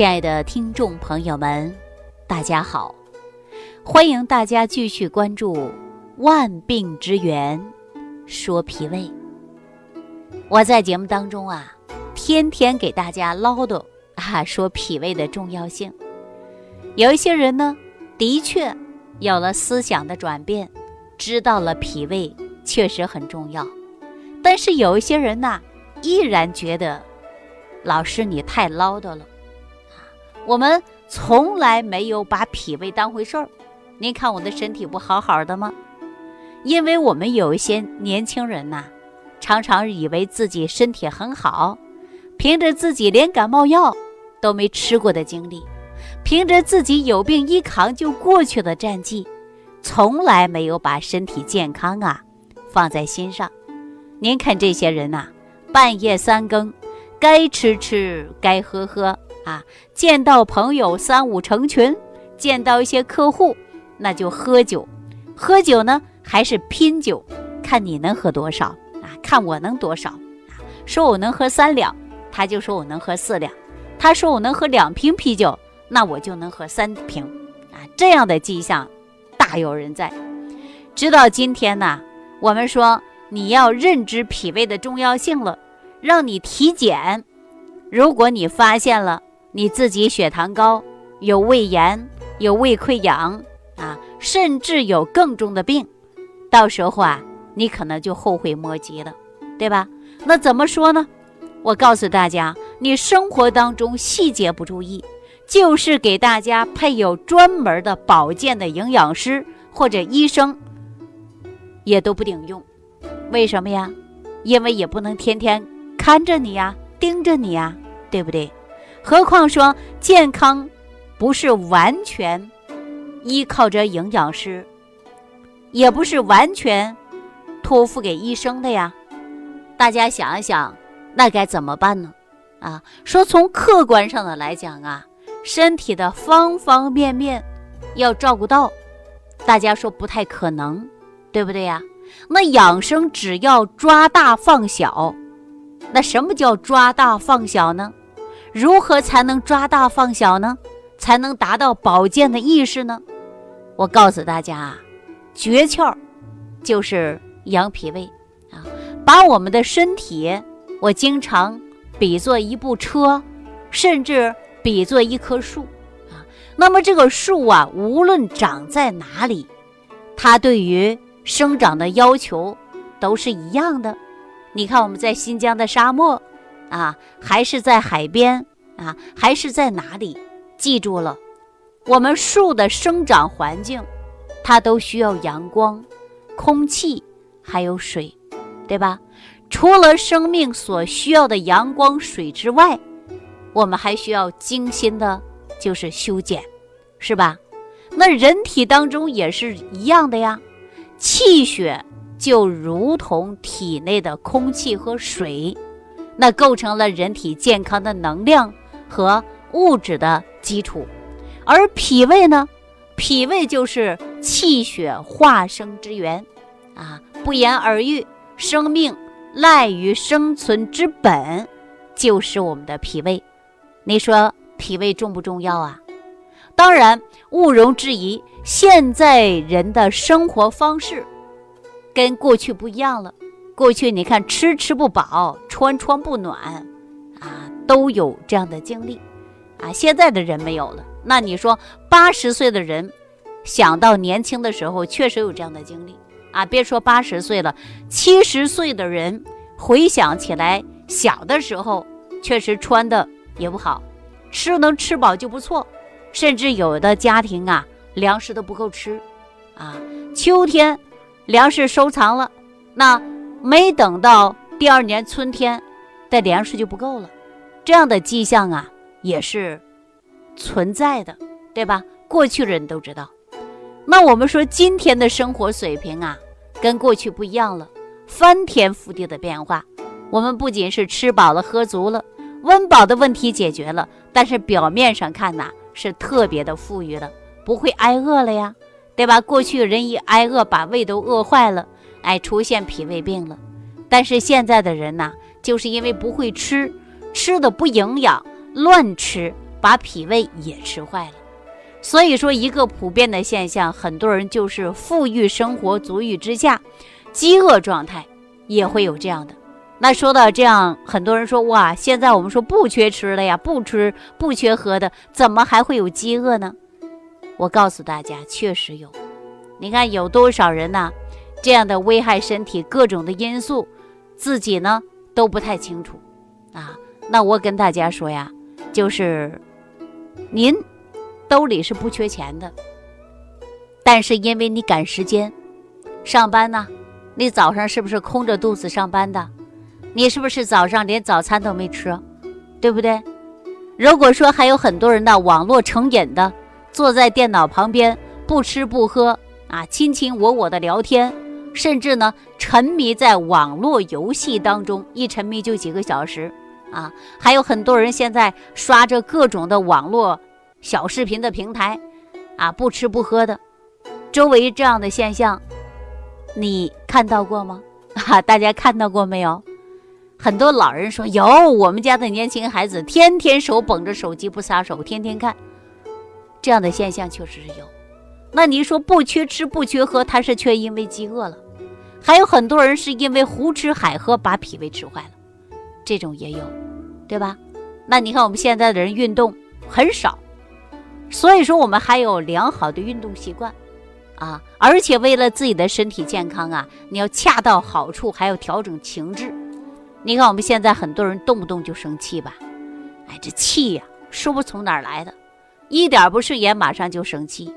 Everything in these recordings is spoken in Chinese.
亲爱的听众朋友们，大家好！欢迎大家继续关注《万病之源说脾胃》。我在节目当中啊，天天给大家唠叨啊，说脾胃的重要性。有一些人呢，的确有了思想的转变，知道了脾胃确实很重要。但是有一些人呢，依然觉得老师你太唠叨了。我们从来没有把脾胃当回事儿。您看我的身体不好好的吗？因为我们有一些年轻人呐，常常以为自己身体很好，凭着自己连感冒药都没吃过的经历，凭着自己有病一扛就过去的战绩，从来没有把身体健康啊放在心上。您看这些人呐，半夜三更，该吃吃，该喝喝。啊，见到朋友三五成群，见到一些客户，那就喝酒，喝酒呢还是拼酒，看你能喝多少啊？看我能多少啊？说我能喝三两，他就说我能喝四两；他说我能喝两瓶啤酒，那我就能喝三瓶啊！这样的迹象大有人在。直到今天呢，我们说你要认知脾胃的重要性了，让你体检，如果你发现了。你自己血糖高，有胃炎，有胃溃疡啊，甚至有更重的病，到时候啊，你可能就后悔莫及了，对吧？那怎么说呢？我告诉大家，你生活当中细节不注意，就是给大家配有专门的保健的营养师或者医生，也都不顶用。为什么呀？因为也不能天天看着你呀，盯着你呀，对不对？何况说健康，不是完全依靠着营养师，也不是完全托付给医生的呀。大家想一想，那该怎么办呢？啊，说从客观上的来讲啊，身体的方方面面要照顾到，大家说不太可能，对不对呀？那养生只要抓大放小，那什么叫抓大放小呢？如何才能抓大放小呢？才能达到保健的意识呢？我告诉大家啊，诀窍就是养脾胃啊，把我们的身体，我经常比作一部车，甚至比作一棵树啊。那么这个树啊，无论长在哪里，它对于生长的要求都是一样的。你看我们在新疆的沙漠。啊，还是在海边啊，还是在哪里？记住了，我们树的生长环境，它都需要阳光、空气，还有水，对吧？除了生命所需要的阳光、水之外，我们还需要精心的，就是修剪，是吧？那人体当中也是一样的呀，气血就如同体内的空气和水。那构成了人体健康的能量和物质的基础，而脾胃呢？脾胃就是气血化生之源，啊，不言而喻，生命赖于生存之本就是我们的脾胃。你说脾胃重不重要啊？当然，毋庸置疑，现在人的生活方式跟过去不一样了。过去你看吃吃不饱，穿穿不暖，啊，都有这样的经历，啊，现在的人没有了。那你说八十岁的人，想到年轻的时候，确实有这样的经历，啊，别说八十岁了，七十岁的人回想起来，小的时候确实穿的也不好，吃能吃饱就不错，甚至有的家庭啊，粮食都不够吃，啊，秋天粮食收藏了，那。没等到第二年春天，的粮食就不够了，这样的迹象啊也是存在的，对吧？过去人都知道。那我们说今天的生活水平啊，跟过去不一样了，翻天覆地的变化。我们不仅是吃饱了喝足了，温饱的问题解决了，但是表面上看呐是特别的富裕了，不会挨饿了呀，对吧？过去人一挨饿，把胃都饿坏了。哎，出现脾胃病了，但是现在的人呢，就是因为不会吃，吃的不营养，乱吃，把脾胃也吃坏了。所以说，一个普遍的现象，很多人就是富裕生活足欲之下，饥饿状态也会有这样的。那说到这样，很多人说哇，现在我们说不缺吃了呀，不吃不缺喝的，怎么还会有饥饿呢？我告诉大家，确实有。你看有多少人呢？这样的危害身体各种的因素，自己呢都不太清楚啊。那我跟大家说呀，就是您。兜里是不缺钱的，但是因为你赶时间上班呢，你早上是不是空着肚子上班的？你是不是早上连早餐都没吃，对不对？如果说还有很多人呢，网络成瘾的，坐在电脑旁边不吃不喝啊，卿卿我我的聊天，甚至呢沉迷在网络游戏当中，一沉迷就几个小时啊，还有很多人现在刷着各种的网络。小视频的平台，啊，不吃不喝的，周围这样的现象，你看到过吗？哈，大家看到过没有？很多老人说有，我们家的年轻孩子天天手捧着手机不撒手，天天看，这样的现象确实是有。那你说不缺吃不缺喝，他是却因为饥饿了，还有很多人是因为胡吃海喝把脾胃吃坏了，这种也有，对吧？那你看我们现在的人运动很少。所以说，我们还有良好的运动习惯，啊，而且为了自己的身体健康啊，你要恰到好处，还要调整情志。你看我们现在很多人动不动就生气吧，哎，这气呀，说不从哪儿来的，一点不顺眼马上就生气。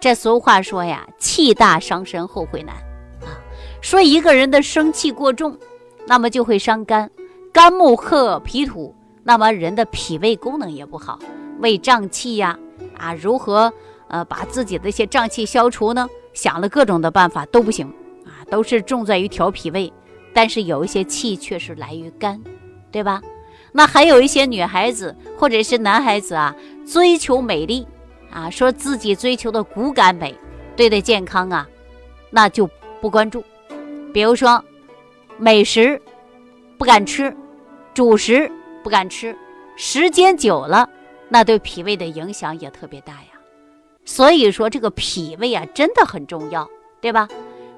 这俗话说呀，气大伤身，后悔难啊。说一个人的生气过重，那么就会伤肝，肝木克脾土，那么人的脾胃功能也不好，胃胀气呀。啊，如何呃把自己的一些胀气消除呢？想了各种的办法都不行啊，都是重在于调脾胃，但是有一些气却是来于肝，对吧？那还有一些女孩子或者是男孩子啊，追求美丽啊，说自己追求的骨感美，对待健康啊，那就不关注。比如说美食不敢吃，主食不敢吃，时间久了。那对脾胃的影响也特别大呀，所以说这个脾胃啊真的很重要，对吧？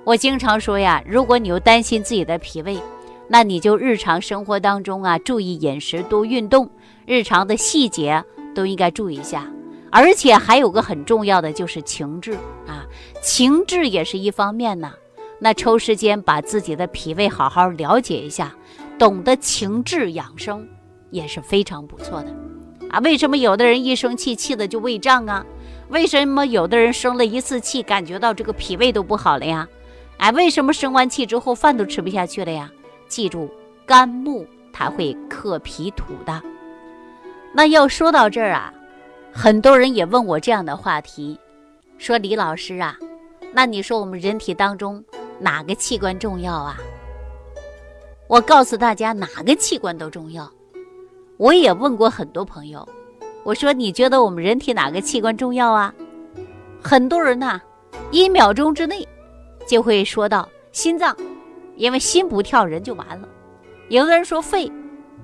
我经常说呀，如果你又担心自己的脾胃，那你就日常生活当中啊注意饮食，多运动，日常的细节都应该注意一下。而且还有个很重要的就是情志啊，情志也是一方面呢。那抽时间把自己的脾胃好好了解一下，懂得情志养生也是非常不错的。啊，为什么有的人一生气气的就胃胀啊？为什么有的人生了一次气，感觉到这个脾胃都不好了呀？哎，为什么生完气之后饭都吃不下去了呀？记住，肝木它会克脾土的。那要说到这儿啊，很多人也问我这样的话题，说李老师啊，那你说我们人体当中哪个器官重要啊？我告诉大家，哪个器官都重要。我也问过很多朋友，我说你觉得我们人体哪个器官重要啊？很多人呐，一秒钟之内就会说到心脏，因为心不跳人就完了。有的人说肺，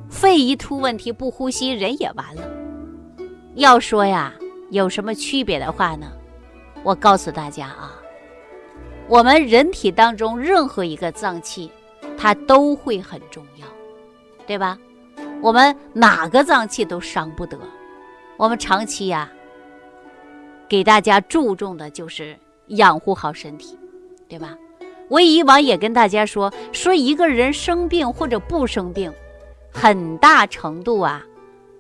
肺一出问题不呼吸人也完了。要说呀，有什么区别的话呢？我告诉大家啊，我们人体当中任何一个脏器，它都会很重要，对吧？我们哪个脏器都伤不得，我们长期呀，给大家注重的就是养护好身体，对吧？我以往也跟大家说，说一个人生病或者不生病，很大程度啊，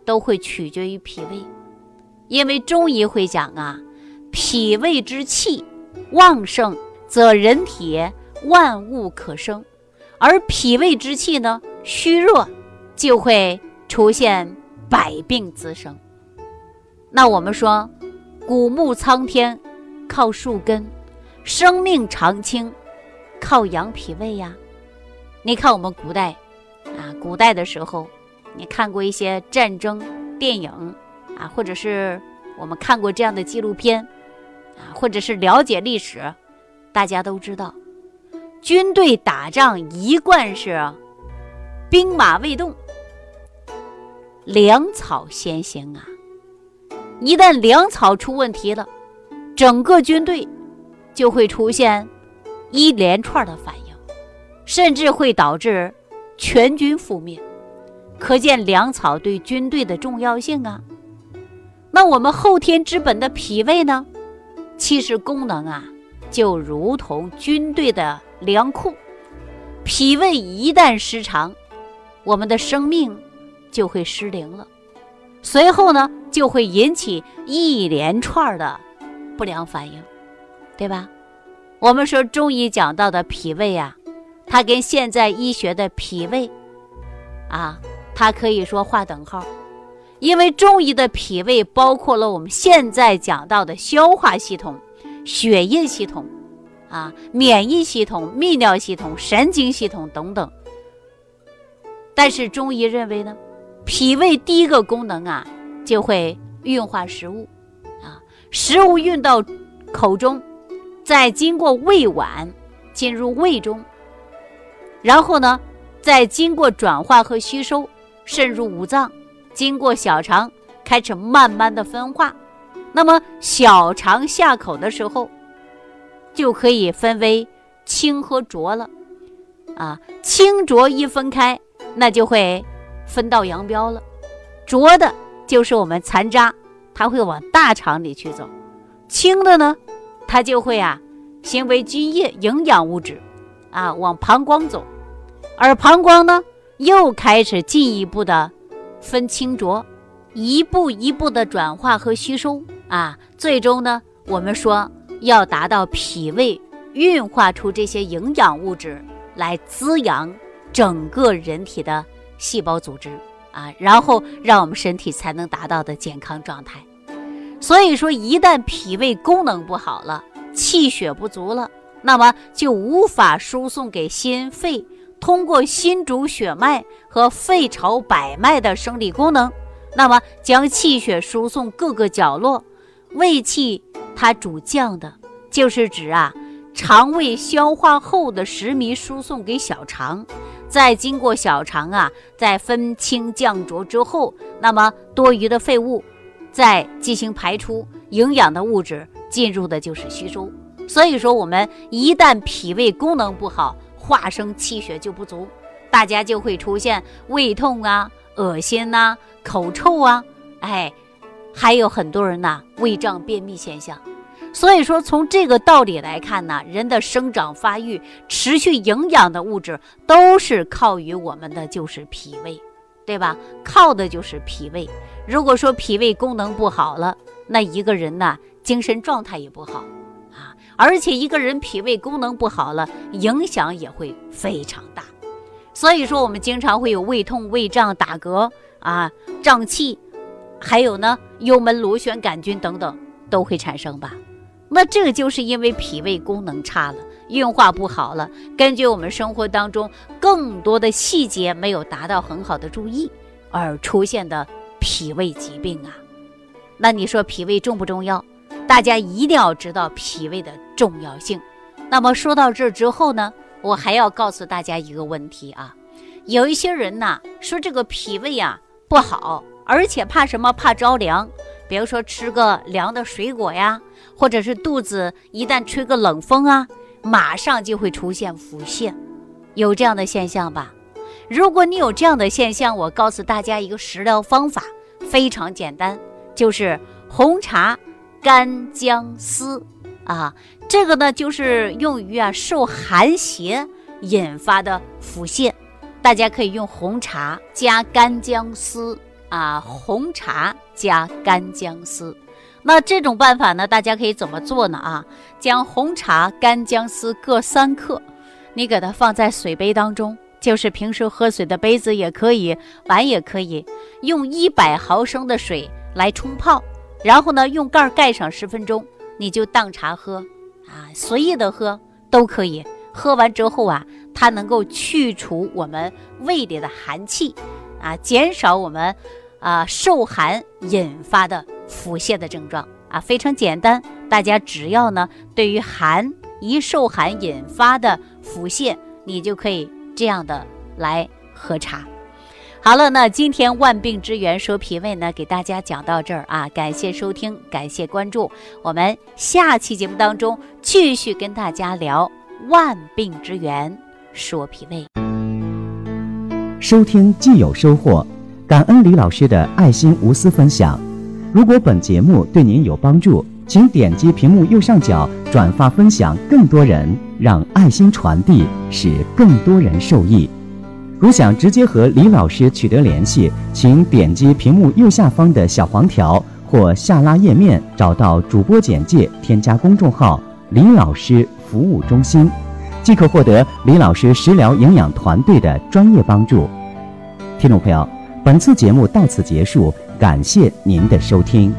都会取决于脾胃，因为中医会讲啊，脾胃之气旺盛，则人体万物可生；而脾胃之气呢，虚弱。就会出现百病滋生。那我们说，古木苍天靠树根，生命长青靠养脾胃呀。你看我们古代啊，古代的时候，你看过一些战争电影啊，或者是我们看过这样的纪录片啊，或者是了解历史，大家都知道，军队打仗一贯是兵马未动。粮草先行啊，一旦粮草出问题了，整个军队就会出现一连串的反应，甚至会导致全军覆灭。可见粮草对军队的重要性啊。那我们后天之本的脾胃呢？其实功能啊，就如同军队的粮库。脾胃一旦失常，我们的生命就会失灵了。随后呢，就会引起一连串的不良反应，对吧？我们说中医讲到的脾胃啊，它跟现在医学的脾胃啊，它可以说划等号，因为中医的脾胃包括了我们现在讲到的消化系统、血液系统啊、免疫系统、泌尿系统、神经系统等等。但是中医认为呢？脾胃第一个功能啊，就会运化食物，啊，食物运到口中，再经过胃脘进入胃中，然后呢，再经过转化和吸收渗入五脏，经过小肠开始慢慢的分化。那么小肠下口的时候，就可以分为清和浊了，啊，清浊一分开，那就会。分道扬镳了，浊的就是我们残渣，它会往大肠里去走；清的呢，它就会啊，行为津液、营养物质，啊，往膀胱走，而膀胱呢，又开始进一步的分清浊，一步一步的转化和吸收啊，最终呢，我们说要达到脾胃运化出这些营养物质来滋养整个人体的。细胞组织啊，然后让我们身体才能达到的健康状态。所以说，一旦脾胃功能不好了，气血不足了，那么就无法输送给心肺，通过心主血脉和肺朝百脉的生理功能，那么将气血输送各个角落。胃气它主降的，就是指啊，肠胃消化后的食糜输送给小肠。再经过小肠啊，在分清降浊之后，那么多余的废物再进行排出，营养的物质进入的就是吸收。所以说，我们一旦脾胃功能不好，化生气血就不足，大家就会出现胃痛啊、恶心呐、口臭啊，哎，还有很多人呐胃胀、便秘现象。所以说，从这个道理来看呢，人的生长发育、持续营养的物质，都是靠于我们的就是脾胃，对吧？靠的就是脾胃。如果说脾胃功能不好了，那一个人呢，精神状态也不好。而且一个人脾胃功能不好了，影响也会非常大。所以说，我们经常会有胃痛、胃胀、打嗝啊、胀气，还有呢，幽门螺旋杆菌等等都会产生吧。那这就是因为脾胃功能差了，运化不好了。根据我们生活当中更多的细节没有达到很好的注意而出现的脾胃疾病啊。那你说脾胃重不重要？大家一定要知道脾胃的重要性。那么说到这之后呢，我还要告诉大家一个问题啊。有一些人呐说这个脾胃呀不好，而且怕什么？怕着凉。比如说吃个凉的水果呀。或者是肚子一旦吹个冷风啊，马上就会出现腹泻，有这样的现象吧？如果你有这样的现象，我告诉大家一个食疗方法，非常简单，就是红茶干姜丝啊，这个呢就是用于啊受寒邪引发的腹泻，大家可以用红茶加干姜丝啊，红茶加干姜丝。那这种办法呢？大家可以怎么做呢？啊，将红茶、干姜丝各三克，你给它放在水杯当中，就是平时喝水的杯子也可以，碗也可以，用一百毫升的水来冲泡，然后呢，用盖盖上十分钟，你就当茶喝，啊，随意的喝都可以。喝完之后啊，它能够去除我们胃里的寒气，啊，减少我们啊受寒引发的。腹泻的症状啊，非常简单，大家只要呢，对于寒一受寒引发的腹泻，你就可以这样的来喝茶。好了，那今天万病之源说脾胃呢，给大家讲到这儿啊，感谢收听，感谢关注，我们下期节目当中继续跟大家聊万病之源说脾胃。收听既有收获，感恩李老师的爱心无私分享。如果本节目对您有帮助，请点击屏幕右上角转发分享，更多人让爱心传递，使更多人受益。如想直接和李老师取得联系，请点击屏幕右下方的小黄条或下拉页面，找到主播简介，添加公众号“李老师服务中心”，即可获得李老师食疗营养团队的专业帮助。听众朋友，本次节目到此结束，感谢您的收听。